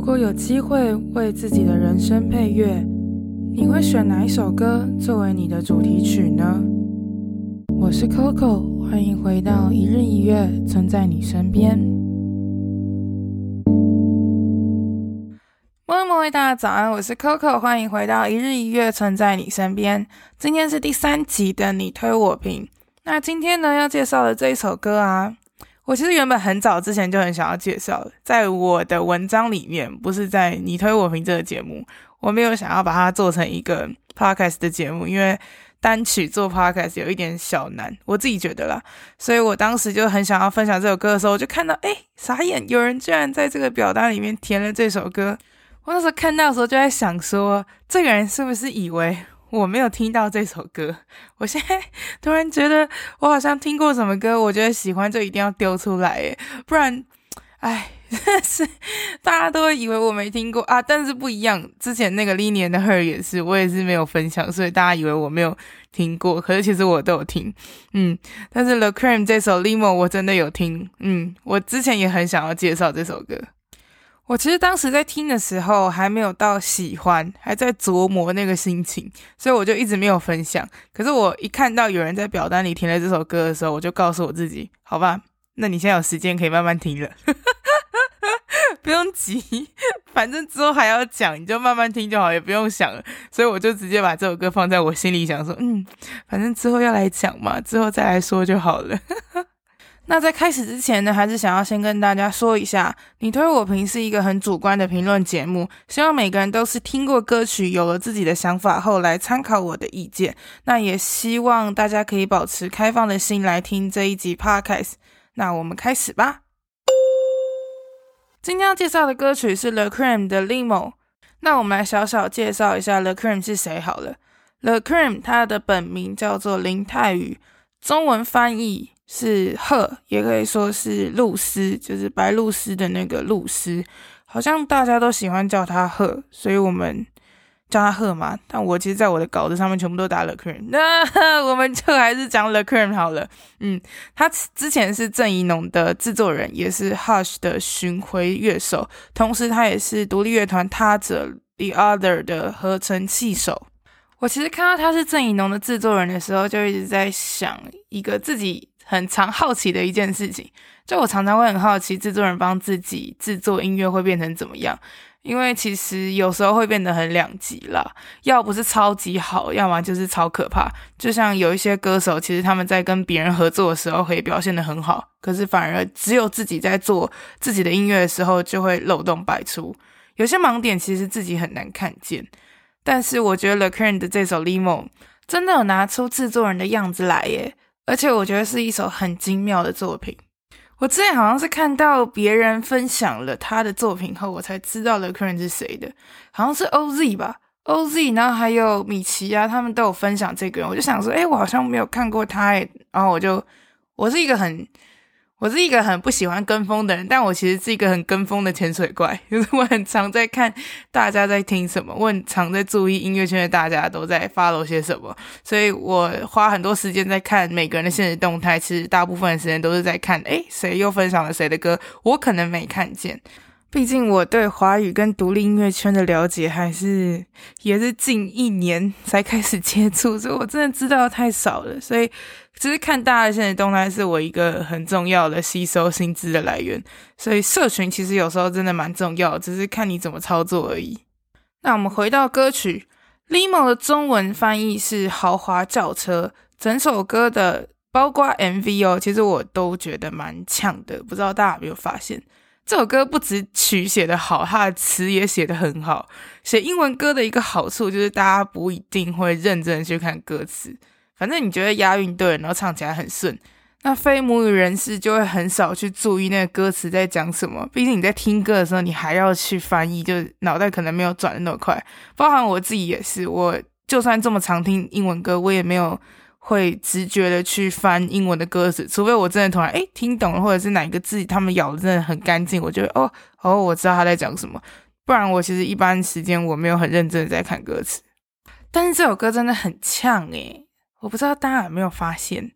如果有机会为自己的人生配乐，你会选哪一首歌作为你的主题曲呢？我是 Coco，欢迎回到一日一月，存在你身边。喂喂，大家早安，我是 Coco，欢迎回到一日一月，存在你身边。今天是第三集的你推我评。那今天呢，要介绍的这一首歌啊。我其实原本很早之前就很想要介绍，在我的文章里面，不是在你推我评这个节目，我没有想要把它做成一个 podcast 的节目，因为单曲做 podcast 有一点小难，我自己觉得啦，所以我当时就很想要分享这首歌的时候，我就看到，诶，傻眼，有人居然在这个表单里面填了这首歌，我那时候看到的时候就在想说，这个人是不是以为我没有听到这首歌，我现在突然觉得我好像听过什么歌，我觉得喜欢就一定要丢出来耶，不然，哎，真的是大家都会以为我没听过啊。但是不一样，之前那个历年的 Her 也是，我也是没有分享，所以大家以为我没有听过，可是其实我都有听，嗯。但是 The Cream 这首 Limo 我真的有听，嗯，我之前也很想要介绍这首歌。我其实当时在听的时候还没有到喜欢，还在琢磨那个心情，所以我就一直没有分享。可是我一看到有人在表单里填了这首歌的时候，我就告诉我自己：好吧，那你现在有时间可以慢慢听了，不用急，反正之后还要讲，你就慢慢听就好，也不用想了。所以我就直接把这首歌放在我心里，想说：嗯，反正之后要来讲嘛，之后再来说就好了。那在开始之前呢，还是想要先跟大家说一下，你推我评是一个很主观的评论节目，希望每个人都是听过歌曲，有了自己的想法后来参考我的意见。那也希望大家可以保持开放的心来听这一集 Podcast。那我们开始吧。今天要介绍的歌曲是 The Cream 的 Limo。那我们来小小介绍一下 The Cream 是谁好了。The Cream 他的本名叫做林泰宇，中文翻译。是赫，也可以说是露丝，就是白露丝的那个露丝，好像大家都喜欢叫他赫，所以我们叫他赫嘛。但我其实在我的稿子上面全部都打了 cream 那 我们就还是讲 The Cream 好了。嗯，他之前是郑宜农的制作人，也是 Hush 的巡回乐手，同时他也是独立乐团他者 The Other 的合成器手。我其实看到他是郑宜农的制作人的时候，就一直在想一个自己。很常好奇的一件事情，就我常常会很好奇，制作人帮自己制作音乐会变成怎么样？因为其实有时候会变得很两极啦，要不是超级好，要么就是超可怕。就像有一些歌手，其实他们在跟别人合作的时候可以表现得很好，可是反而只有自己在做自己的音乐的时候，就会漏洞百出。有些盲点其实自己很难看见。但是我觉得 The Cream 的这首 Limo 真的有拿出制作人的样子来耶。而且我觉得是一首很精妙的作品。我之前好像是看到别人分享了他的作品后，我才知道 The Cream 是谁的，好像是 OZ 吧，OZ，然后还有米奇啊，他们都有分享这个。我就想说，诶，我好像没有看过他，诶，然后我就，我是一个很。我是一个很不喜欢跟风的人，但我其实是一个很跟风的潜水怪，就是我很常在看大家在听什么，我很常在注意音乐圈的大家都在 follow 些什么，所以我花很多时间在看每个人的现实动态，其实大部分的时间都是在看，诶，谁又分享了谁的歌，我可能没看见。毕竟我对华语跟独立音乐圈的了解还是也是近一年才开始接触，所以我真的知道太少了。所以其实看大家现在动态是我一个很重要的吸收新知的来源。所以社群其实有时候真的蛮重要，只是看你怎么操作而已。那我们回到歌曲，Limo 的中文翻译是豪华轿车。整首歌的包括 MV 哦，其实我都觉得蛮呛的，不知道大家有没有发现？这首歌不止曲写得好，它的词也写得很好。写英文歌的一个好处就是大家不一定会认真去看歌词，反正你觉得押韵对，然后唱起来很顺。那非母语人士就会很少去注意那个歌词在讲什么，毕竟你在听歌的时候，你还要去翻译，就脑袋可能没有转得那么快。包含我自己也是，我就算这么常听英文歌，我也没有。会直觉的去翻英文的歌词，除非我真的突然诶听懂了，或者是哪一个字他们咬的真的很干净，我觉得哦哦我知道他在讲什么，不然我其实一般时间我没有很认真的在看歌词。但是这首歌真的很呛诶，我不知道大家有没有发现，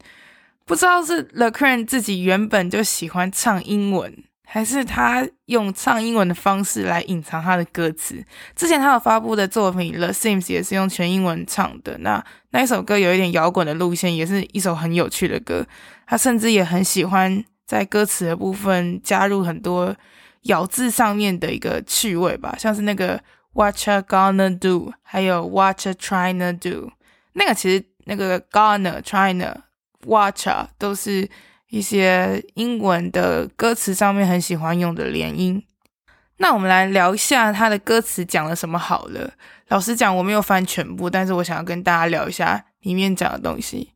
不知道是 The Cream 自己原本就喜欢唱英文，还是他用唱英文的方式来隐藏他的歌词？之前他有发布的作品《The Sims》也是用全英文唱的。那那一首歌有一点摇滚的路线，也是一首很有趣的歌。他甚至也很喜欢在歌词的部分加入很多咬字上面的一个趣味吧，像是那个 What you gonna do，还有 What you trying to do。那个其实那个 gonna、trying、What you 都是。一些英文的歌词上面很喜欢用的连音，那我们来聊一下它的歌词讲了什么好了。老实讲，我没有翻全部，但是我想要跟大家聊一下里面讲的东西。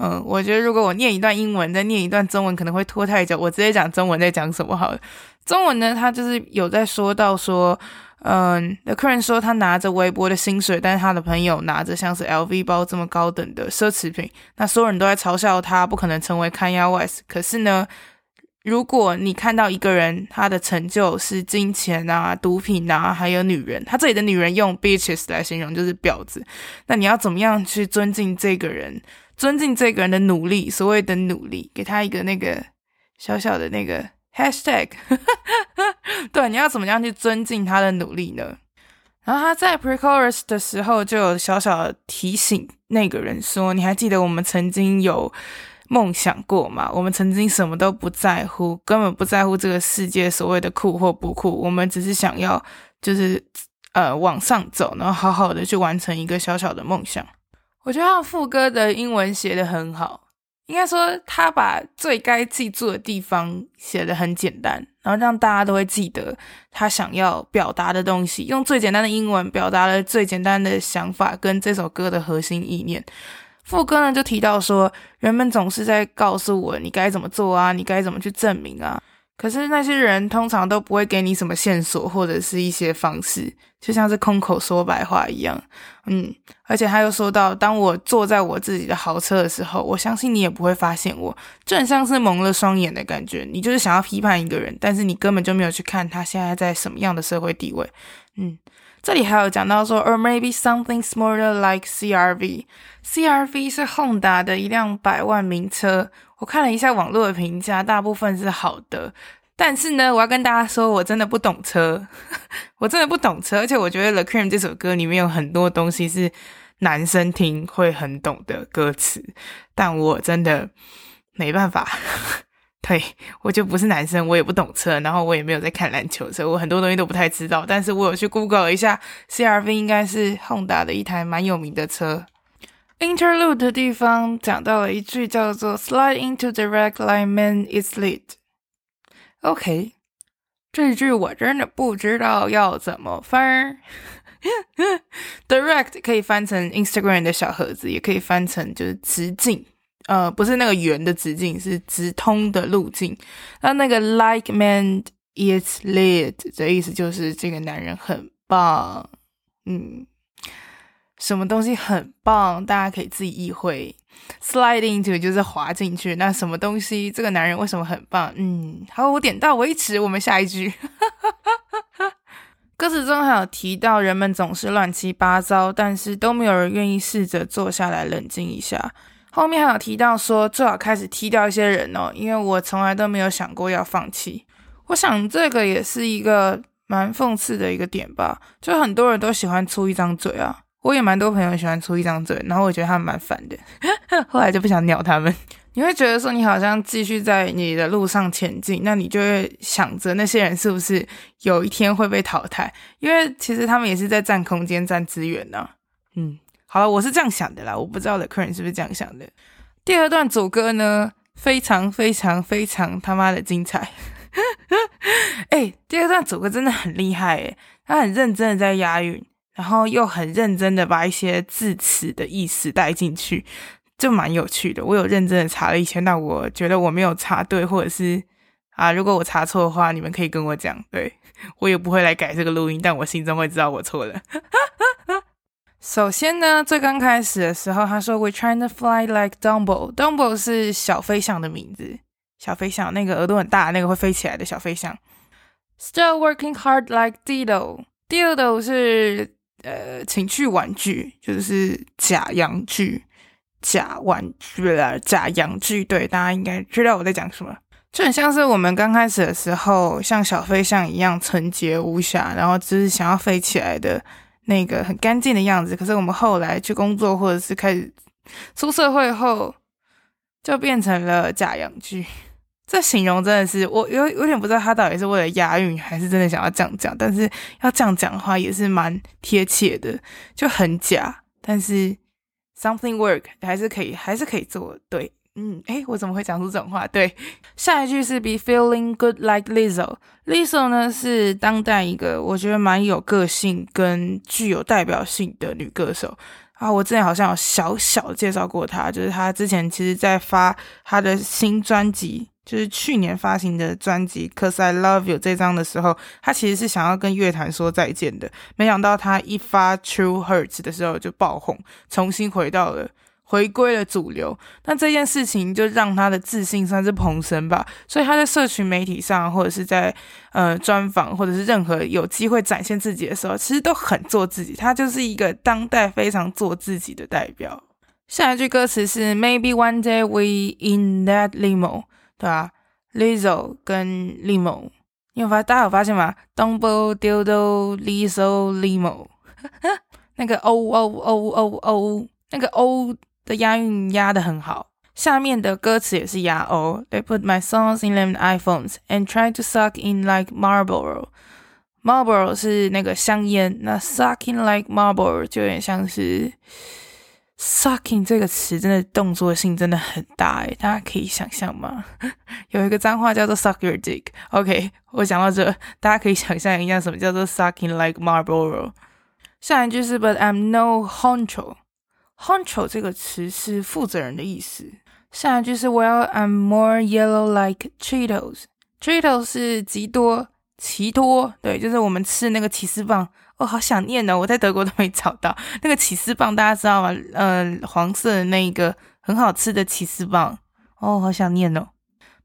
嗯，我觉得如果我念一段英文，再念一段中文，可能会拖太久。我直接讲中文在讲什么好了。中文呢，它就是有在说到说。嗯，那客人说他拿着微薄的薪水，但是他的朋友拿着像是 LV 包这么高等的奢侈品，那所有人都在嘲笑他不可能成为 Kanye West。可是呢，如果你看到一个人他的成就是金钱啊、毒品啊，还有女人，他这里的女人用 bitches 来形容就是婊子，那你要怎么样去尊敬这个人？尊敬这个人的努力，所谓的努力，给他一个那个小小的那个。Hashtag，对，你要怎么样去尊敬他的努力呢？然后他在 Pre-chorus 的时候就有小小的提醒那个人说：“你还记得我们曾经有梦想过吗？我们曾经什么都不在乎，根本不在乎这个世界所谓的酷或不酷，我们只是想要就是呃往上走，然后好好的去完成一个小小的梦想。”我觉得他副歌的英文写得很好。应该说，他把最该记住的地方写得很简单，然后让大家都会记得他想要表达的东西。用最简单的英文表达了最简单的想法跟这首歌的核心意念。副歌呢就提到说，人们总是在告诉我你该怎么做啊，你该怎么去证明啊。可是那些人通常都不会给你什么线索或者是一些方式，就像是空口说白话一样。嗯，而且他又说到，当我坐在我自己的豪车的时候，我相信你也不会发现我，就很像是蒙了双眼的感觉。你就是想要批判一个人，但是你根本就没有去看他现在在什么样的社会地位。嗯，这里还有讲到说，or maybe something smarter like CRV。CRV 是 Honda 的一辆百万名车。我看了一下网络的评价，大部分是好的，但是呢，我要跟大家说，我真的不懂车，我真的不懂车，而且我觉得《The Cream》这首歌里面有很多东西是男生听会很懂的歌词，但我真的没办法，对，我就不是男生，我也不懂车，然后我也没有在看篮球车，我很多东西都不太知道，但是我有去 Google 一下，CRV 应该是 Honda 的一台蛮有名的车。Interlude 的地方讲到了一句叫做 “slide into direct line man is lit”。OK，这句我真的不知道要怎么翻。direct 可以翻成 Instagram 的小盒子，也可以翻成就是直径，呃，不是那个圆的直径，是直通的路径。那那个 like man is lit 的意思就是这个男人很棒，嗯。什么东西很棒，大家可以自己意会。Slide into 就是滑进去。那什么东西？这个男人为什么很棒？嗯，好，我点到为止。我们下一句。歌词中还有提到，人们总是乱七八糟，但是都没有人愿意试着坐下来冷静一下。后面还有提到说，最好开始踢掉一些人哦，因为我从来都没有想过要放弃。我想这个也是一个蛮讽刺的一个点吧，就很多人都喜欢出一张嘴啊。我也蛮多朋友喜欢出一张嘴，然后我觉得他们蛮烦的，后来就不想鸟他们。你会觉得说你好像继续在你的路上前进，那你就会想着那些人是不是有一天会被淘汰？因为其实他们也是在占空间、占资源呢。嗯，好了，我是这样想的啦，我不知道 The Current 是不是这样想的。第二段主歌呢，非常非常非常他妈的精彩。哎，第二段主歌真的很厉害诶，他很认真的在押韵。然后又很认真的把一些字词的意思带进去，就蛮有趣的。我有认真的查了一圈，但我觉得我没有查对，或者是啊，如果我查错的话，你们可以跟我讲。对，我也不会来改这个录音，但我心中会知道我错了。首先呢，最刚开始的时候，他说 We trying to fly like Dumbo"，Dumbo Dumbo 是小飞象的名字，小飞象那个耳朵很大，那个会飞起来的小飞象。Still working hard like Dido，Dido 是。呃，情趣玩具就是假阳具，假玩具啦，假阳具。对，大家应该知道我在讲什么。就很像是我们刚开始的时候，像小飞象一样纯洁无瑕，然后只是想要飞起来的那个很干净的样子。可是我们后来去工作，或者是开始出社会后，就变成了假阳具。这形容真的是我有有点不知道他到底是为了押韵，还是真的想要这样讲。但是要这样讲的话，也是蛮贴切的，就很假，但是 something work 还是可以，还是可以做对。嗯，诶，我怎么会讲出这种话？对，下一句是 Be feeling good like Lizzo。Lizzo 呢是当代一个我觉得蛮有个性跟具有代表性的女歌手啊。我之前好像有小小介绍过他，就是他之前其实在发他的新专辑。就是去年发行的专辑《Cause I Love You》这张的时候，他其实是想要跟乐坛说再见的。没想到他一发《True Hurts》的时候就爆红，重新回到了回归了主流。那这件事情就让他的自信算是蓬升吧。所以他在社群媒体上，或者是在呃专访，或者是任何有机会展现自己的时候，其实都很做自己。他就是一个当代非常做自己的代表。下一句歌词是 “Maybe one day we in that limo”。对啊，Lizzo 跟 Limo，你有发大家有发现吗？Dumbo Dildo Lizzo Limo，那个 O O O O O，那个 O 的押韵押得很好。下面的歌词也是押 O。They put my songs in them iPhones and try to suck in like Marlboro。Marlboro 是那个香烟，那 sucking like Marlboro 就有点像是。Sucking 这个词真的动作性真的很大诶，大家可以想象吗？有一个脏话叫做 suck your dick。OK，我讲到这，大家可以想象一下什么叫做 sucking like Marlboro。下一句是 But I'm no honcho。 Honcho 这个词是负责人的意思。下一句是 Well I'm more yellow like Cheetos。Cheetos 是极多，奇多，对，就是我们吃的那个起司棒。哦、好想念哦！我在德国都没找到那个起司棒，大家知道吗？呃，黄色的那个很好吃的起司棒。哦，好想念哦。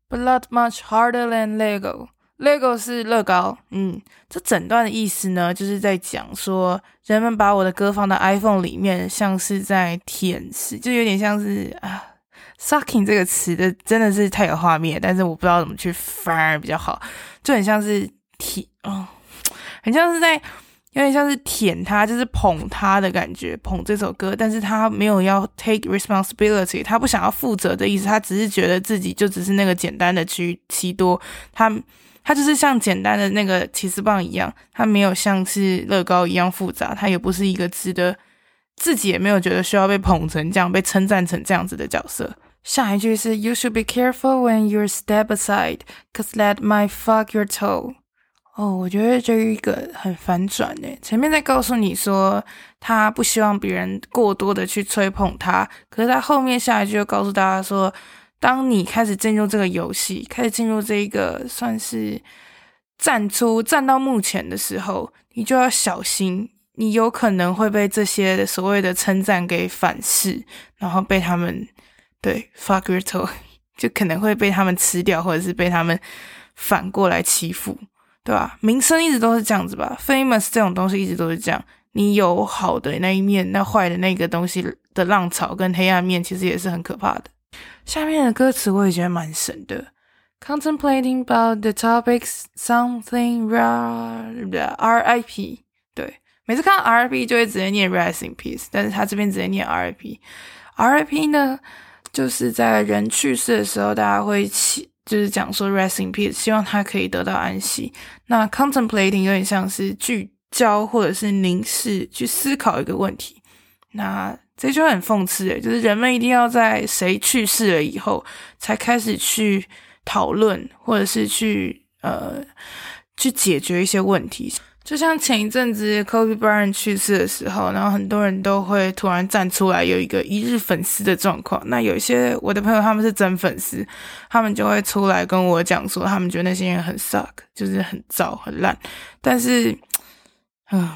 But not much harder than Lego。Lego 是乐高。嗯，这整段的意思呢，就是在讲说，人们把我的歌放到 iPhone 里面，像是在舔舐，就有点像是啊，sucking 这个词的真的是太有画面，但是我不知道怎么去翻比较好，就很像是舔哦，很像是在。有点像是舔他，就是捧他的感觉，捧这首歌，但是他没有要 take responsibility，他不想要负责的意思，他只是觉得自己就只是那个简单的奇奇多，他他就是像简单的那个起司棒一样，他没有像是乐高一样复杂，他也不是一个值得自己也没有觉得需要被捧成这样，被称赞成这样子的角色。下一句是 You should be careful when you step aside, cause that might fuck your toe. 哦，我觉得这一个很反转诶。前面在告诉你说他不希望别人过多的去吹捧他，可是他后面下一句又告诉大家说，当你开始进入这个游戏，开始进入这一个算是站出站到目前的时候，你就要小心，你有可能会被这些所谓的称赞给反噬，然后被他们对 fuck your toe，就可能会被他们吃掉，或者是被他们反过来欺负。对吧？名声一直都是这样子吧，famous 这种东西一直都是这样。你有好的那一面，那坏的那个东西的浪潮跟黑暗面，其实也是很可怕的。下面的歌词我也觉得蛮神的，contemplating about the topics something R.I.P. 对，每次看到 R.I.P. 就会直接念 rest in peace，但是他这边直接念 R.I.P. R.I.P. 呢，就是在人去世的时候，大家会起。就是讲说 rest in peace，希望他可以得到安息。那 contemplating 有点像是聚焦或者是凝视，去思考一个问题。那这就很讽刺诶，就是人们一定要在谁去世了以后，才开始去讨论，或者是去呃去解决一些问题。就像前一阵子 Kobe Bryant 去世的时候，然后很多人都会突然站出来，有一个一日粉丝的状况。那有一些我的朋友他们是真粉丝，他们就会出来跟我讲说，他们觉得那些人很 suck，就是很糟很烂。但是，嗯，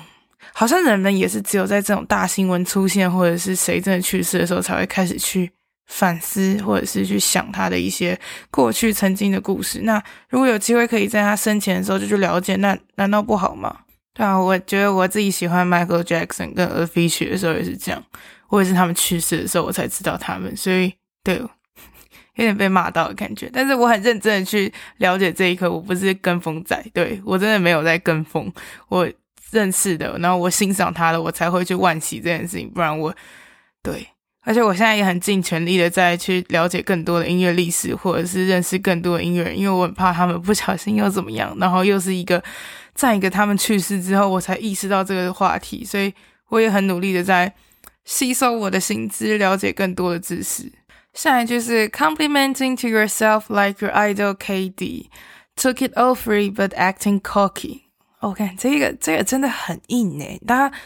好像人们也是只有在这种大新闻出现，或者是谁真的去世的时候，才会开始去反思，或者是去想他的一些过去曾经的故事。那如果有机会可以在他生前的时候就去了解，那难道不好吗？对啊，我觉得我自己喜欢 Michael Jackson 跟 Avicii 的时候也是这样，我也是他们去世的时候我才知道他们，所以对，有点被骂到的感觉。但是我很认真的去了解这一刻，我不是跟风仔，对，我真的没有在跟风。我认识的，然后我欣赏他的，我才会去惋惜这件事情。不然我，对，而且我现在也很尽全力的在去了解更多的音乐历史，或者是认识更多的音乐人，因为我很怕他们不小心又怎么样。然后又是一个，在一个他们去世之后，我才意识到这个话题，所以我也很努力的在吸收我的新知，了解更多的知识。下一句是 complimenting to yourself like your idol KD took it all free but acting cocky。OK，这个这个真的很硬诶，大家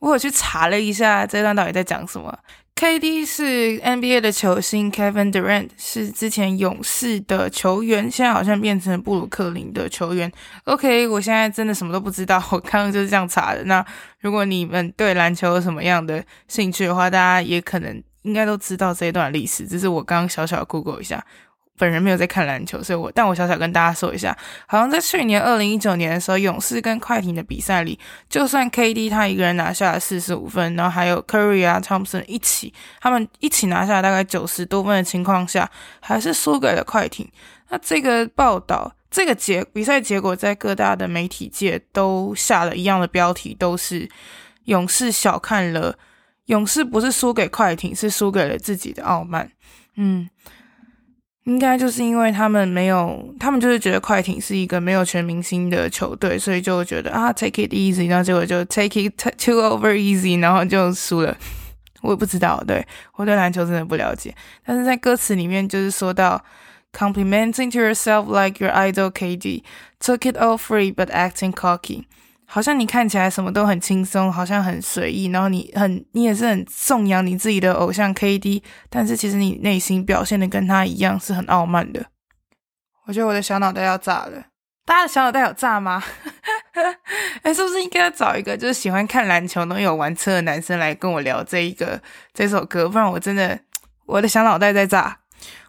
我有去查了一下这段到底在讲什么。KD 是 NBA 的球星，Kevin Durant 是之前勇士的球员，现在好像变成布鲁克林的球员。OK，我现在真的什么都不知道，我刚刚就是这样查的。那如果你们对篮球有什么样的兴趣的话，大家也可能应该都知道这一段历史，只是我刚刚小小 Google 一下。本人没有在看篮球，所以我但我小小跟大家说一下，好像在去年二零一九年的时候，勇士跟快艇的比赛里，就算 KD 他一个人拿下了四十五分，然后还有 Curry 啊、Thompson 一起，他们一起拿下大概九十多分的情况下，还是输给了快艇。那这个报道，这个结比赛结果，在各大的媒体界都下了一样的标题，都是勇士小看了勇士，不是输给快艇，是输给了自己的傲慢。嗯。应该就是因为他们没有，他们就是觉得快艇是一个没有全明星的球队，所以就觉得啊，take it easy，然后结果就 take it too over easy，然后就输了。我也不知道，对，我对篮球真的不了解。但是在歌词里面就是说到，complimenting to yourself like your idol KD took it all free but acting cocky。好像你看起来什么都很轻松，好像很随意，然后你很你也是很颂扬你自己的偶像 KD，但是其实你内心表现的跟他一样是很傲慢的。我觉得我的小脑袋要炸了，大家的小脑袋有炸吗？哎，是不是应该要找一个就是喜欢看篮球、能有玩车的男生来跟我聊这一个这首歌？不然我真的我的小脑袋在炸。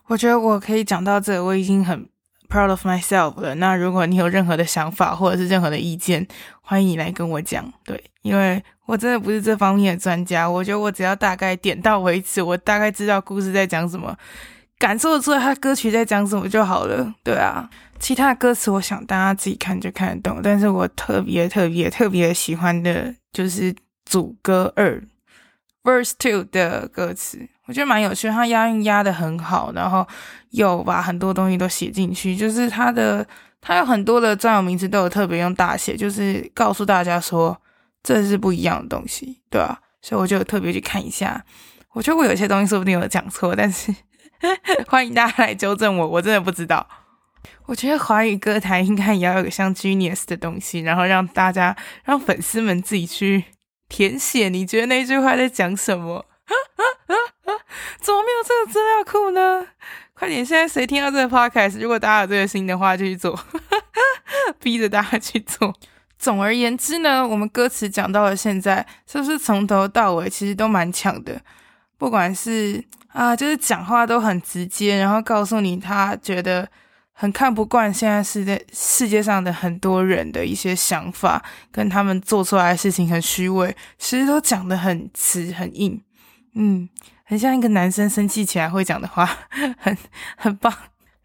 我觉得我可以讲到这，我已经很。Proud of myself 了。那如果你有任何的想法或者是任何的意见，欢迎你来跟我讲。对，因为我真的不是这方面的专家，我觉得我只要大概点到为止，我大概知道故事在讲什么，感受得出来他歌曲在讲什么就好了。对啊，其他的歌词我想大家自己看就看得懂。但是我特别特别特别喜欢的就是主歌二 Verse Two 的歌词。我觉得蛮有趣，他押韵押的很好，然后有把很多东西都写进去，就是他的他有很多的专有名词都有特别用大写，就是告诉大家说这是不一样的东西，对吧？所以我就特别去看一下。我觉得我有些东西说不定有讲错，但是 欢迎大家来纠正我，我真的不知道。我觉得华语歌坛应该也要有个像 Genius 的东西，然后让大家让粉丝们自己去填写，你觉得那句话在讲什么？怎么没有这个资料库呢？快点！现在谁听到这个 podcast？如果大家有这个心的话，就去做，逼着大家去做。总而言之呢，我们歌词讲到了现在，是不是从头到尾其实都蛮强的？不管是啊，就是讲话都很直接，然后告诉你他觉得很看不惯现在世界世界上的很多人的一些想法，跟他们做出来的事情很虚伪，其实都讲得很直很硬。嗯，很像一个男生生气起来会讲的话，很很棒。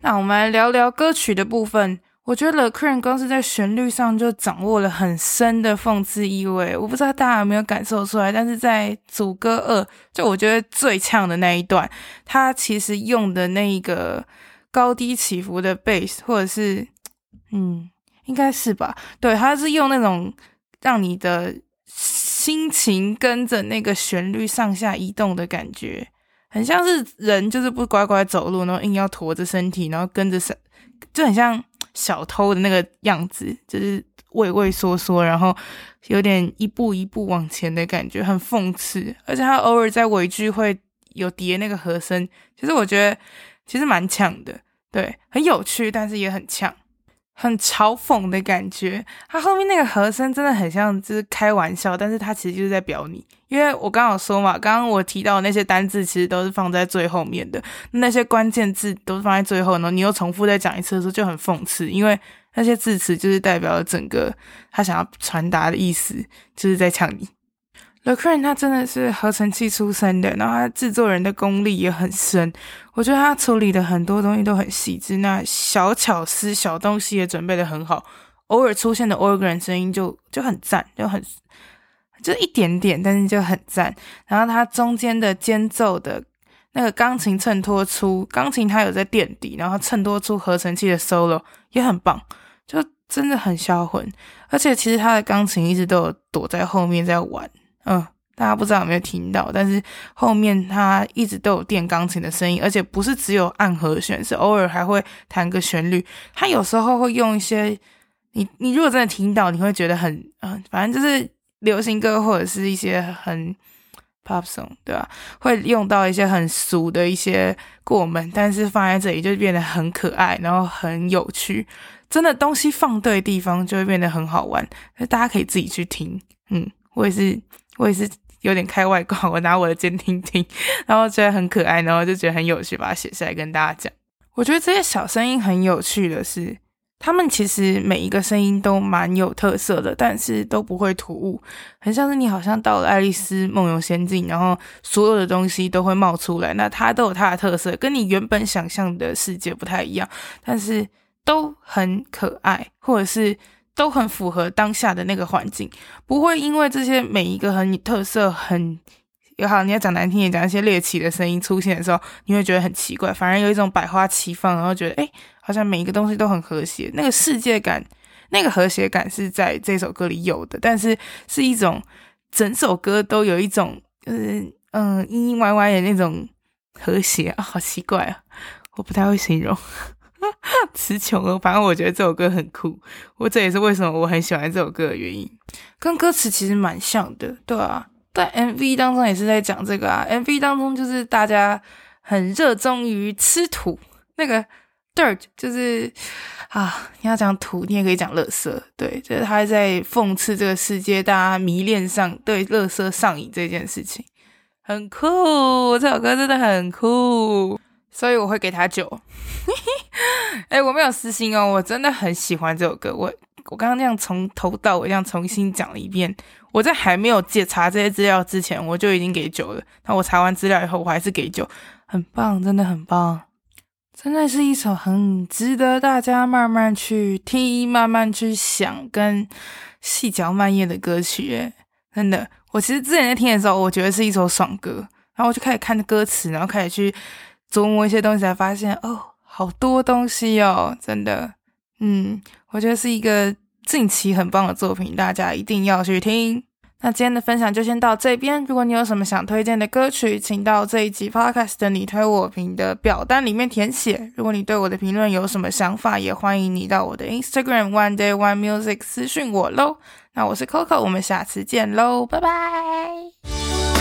那我们来聊聊歌曲的部分。我觉得 The Cream 光是在旋律上就掌握了很深的讽刺意味。我不知道大家有没有感受出来，但是在主歌二，就我觉得最呛的那一段，他其实用的那一个高低起伏的 bass，或者是 嗯，应该是吧？对，他是用那种让你的。心情跟着那个旋律上下移动的感觉，很像是人就是不乖乖走路，然后硬要驼着身体，然后跟着就很像小偷的那个样子，就是畏畏缩缩，然后有点一步一步往前的感觉，很讽刺。而且他偶尔在尾句会有叠那个和声，其实我觉得其实蛮强的，对，很有趣，但是也很呛。很嘲讽的感觉，他后面那个和声真的很像，就是开玩笑，但是他其实就是在表你。因为我刚好说嘛，刚刚我提到的那些单字其实都是放在最后面的，那些关键字都是放在最后，然后你又重复再讲一次的时候就很讽刺，因为那些字词就是代表了整个他想要传达的意思，就是在呛你。The Cram 他真的是合成器出身的，然后他制作人的功力也很深。我觉得他处理的很多东西都很细致，那小巧思、小东西也准备的很好。偶尔出现的 organ 声音就就很赞，就很就一点点，但是就很赞。然后他中间的间奏的那个钢琴衬托出钢琴，它有在垫底，然后衬托出合成器的 solo 也很棒，就真的很销魂。而且其实他的钢琴一直都有躲在后面在玩。嗯，大家不知道有没有听到，但是后面他一直都有电钢琴的声音，而且不是只有按和弦，是偶尔还会弹个旋律。他有时候会用一些，你你如果真的听到，你会觉得很嗯、反正就是流行歌或者是一些很 pop song，对吧？会用到一些很俗的一些过门，但是放在这里就变得很可爱，然后很有趣。真的东西放对地方就会变得很好玩，所以大家可以自己去听。嗯，我也是。我也是有点开外挂，我拿我的监听听，然后觉得很可爱，然后就觉得很有趣，把它写下来跟大家讲。我觉得这些小声音很有趣的是，他们其实每一个声音都蛮有特色的，但是都不会突兀，很像是你好像到了爱丽丝梦游仙境，然后所有的东西都会冒出来，那它都有它的特色，跟你原本想象的世界不太一样，但是都很可爱，或者是。都很符合当下的那个环境，不会因为这些每一个很特色、很也好，你要讲难听点，讲一些猎奇的声音出现的时候，你会觉得很奇怪，反而有一种百花齐放，然后觉得诶，好像每一个东西都很和谐，那个世界感、那个和谐感是在这首歌里有的，但是是一种整首歌都有一种嗯嗯阴阴歪歪的那种和谐啊，好奇怪啊，我不太会形容。词穷了，反正我觉得这首歌很酷，我这也是为什么我很喜欢这首歌的原因。跟歌词其实蛮像的，对啊，在 MV 当中也是在讲这个啊。MV 当中就是大家很热衷于吃土，那个 dirt 就是啊，你要讲土，你也可以讲垃圾，对，就是他在讽刺这个世界，大家迷恋上对垃圾上瘾这件事情，很酷。这首歌真的很酷。所以我会给他九，哎，我没有私心哦，我真的很喜欢这首歌。我我刚刚那样从头到尾这样重新讲了一遍，我在还没有解查这些资料之前，我就已经给九了。那我查完资料以后，我还是给九，很棒，真的很棒，真的是一首很值得大家慢慢去听、慢慢去想跟细嚼慢咽的歌曲。哎，真的，我其实之前在听的时候，我觉得是一首爽歌，然后我就开始看歌词，然后开始去。琢磨一些东西，才发现哦，好多东西哦，真的，嗯，我觉得是一个近期很棒的作品，大家一定要去听。那今天的分享就先到这边，如果你有什么想推荐的歌曲，请到这一集 Podcast 的你推我评的表单里面填写。如果你对我的评论有什么想法，也欢迎你到我的 Instagram One Day One Music 私讯我喽。那我是 Coco，我们下次见喽，拜拜。